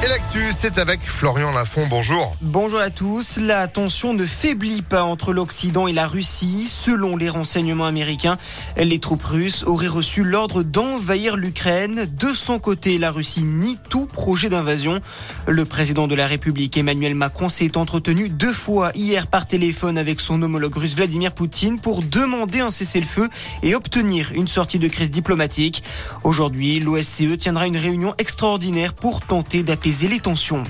Et l'actu, c'est avec Florian Lafont. Bonjour. Bonjour à tous. La tension ne faiblit pas entre l'Occident et la Russie. Selon les renseignements américains, les troupes russes auraient reçu l'ordre d'envahir l'Ukraine. De son côté, la Russie nie tout projet d'invasion. Le président de la République, Emmanuel Macron, s'est entretenu deux fois hier par téléphone avec son homologue russe Vladimir Poutine pour demander un cessez-le-feu et obtenir une sortie de crise diplomatique. Aujourd'hui, l'OSCE tiendra une réunion extraordinaire pour tenter d'appeler les tensions.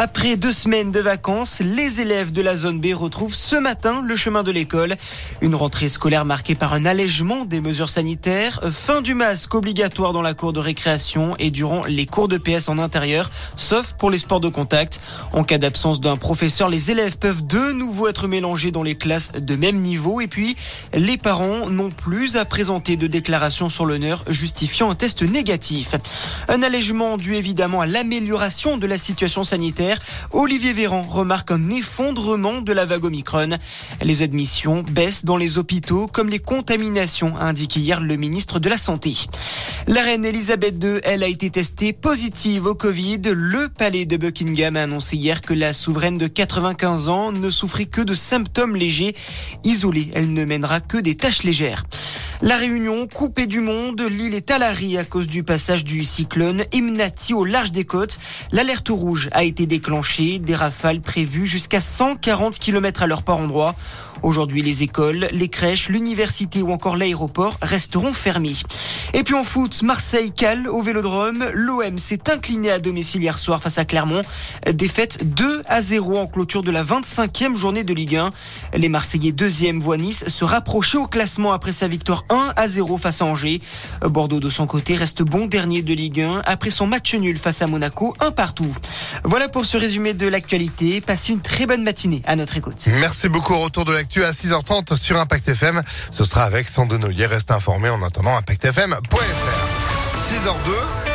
Après deux semaines de vacances, les élèves de la zone B retrouvent ce matin le chemin de l'école. Une rentrée scolaire marquée par un allègement des mesures sanitaires, fin du masque obligatoire dans la cour de récréation et durant les cours de PS en intérieur, sauf pour les sports de contact. En cas d'absence d'un professeur, les élèves peuvent de nouveau être mélangés dans les classes de même niveau et puis les parents n'ont plus à présenter de déclaration sur l'honneur justifiant un test négatif. Un allègement dû évidemment à l'amélioration de la situation sanitaire Olivier Véran remarque un effondrement de la vague Omicron. Les admissions baissent dans les hôpitaux comme les contaminations, a hier le ministre de la Santé. La reine Elisabeth II, elle a été testée positive au Covid. Le palais de Buckingham a annoncé hier que la souveraine de 95 ans ne souffrait que de symptômes légers. Isolée, elle ne mènera que des tâches légères. La Réunion, coupée du monde, l'île est à l'arrêt à cause du passage du cyclone Imnati au large des côtes. L'alerte rouge a été déclenchée, des rafales prévues jusqu'à 140 km à l'heure par endroit. Aujourd'hui, les écoles, les crèches, l'université ou encore l'aéroport resteront fermés. Et puis en foot, Marseille cale au Vélodrome. L'OM s'est incliné à domicile hier soir face à Clermont. Défaite 2 à 0 en clôture de la 25e journée de Ligue 1. Les Marseillais deuxième voient Nice se rapprocher au classement après sa victoire 1 à 0 face à Angers. Bordeaux de son côté reste bon dernier de Ligue 1 après son match nul face à Monaco, un partout. Voilà pour ce résumé de l'actualité. Passez une très bonne matinée à notre écoute. Merci beaucoup. Au retour de l'actu à 6h30 sur Impact FM. Ce sera avec Sandonolier. Reste informé en attendant impactfm.fr. 6h02.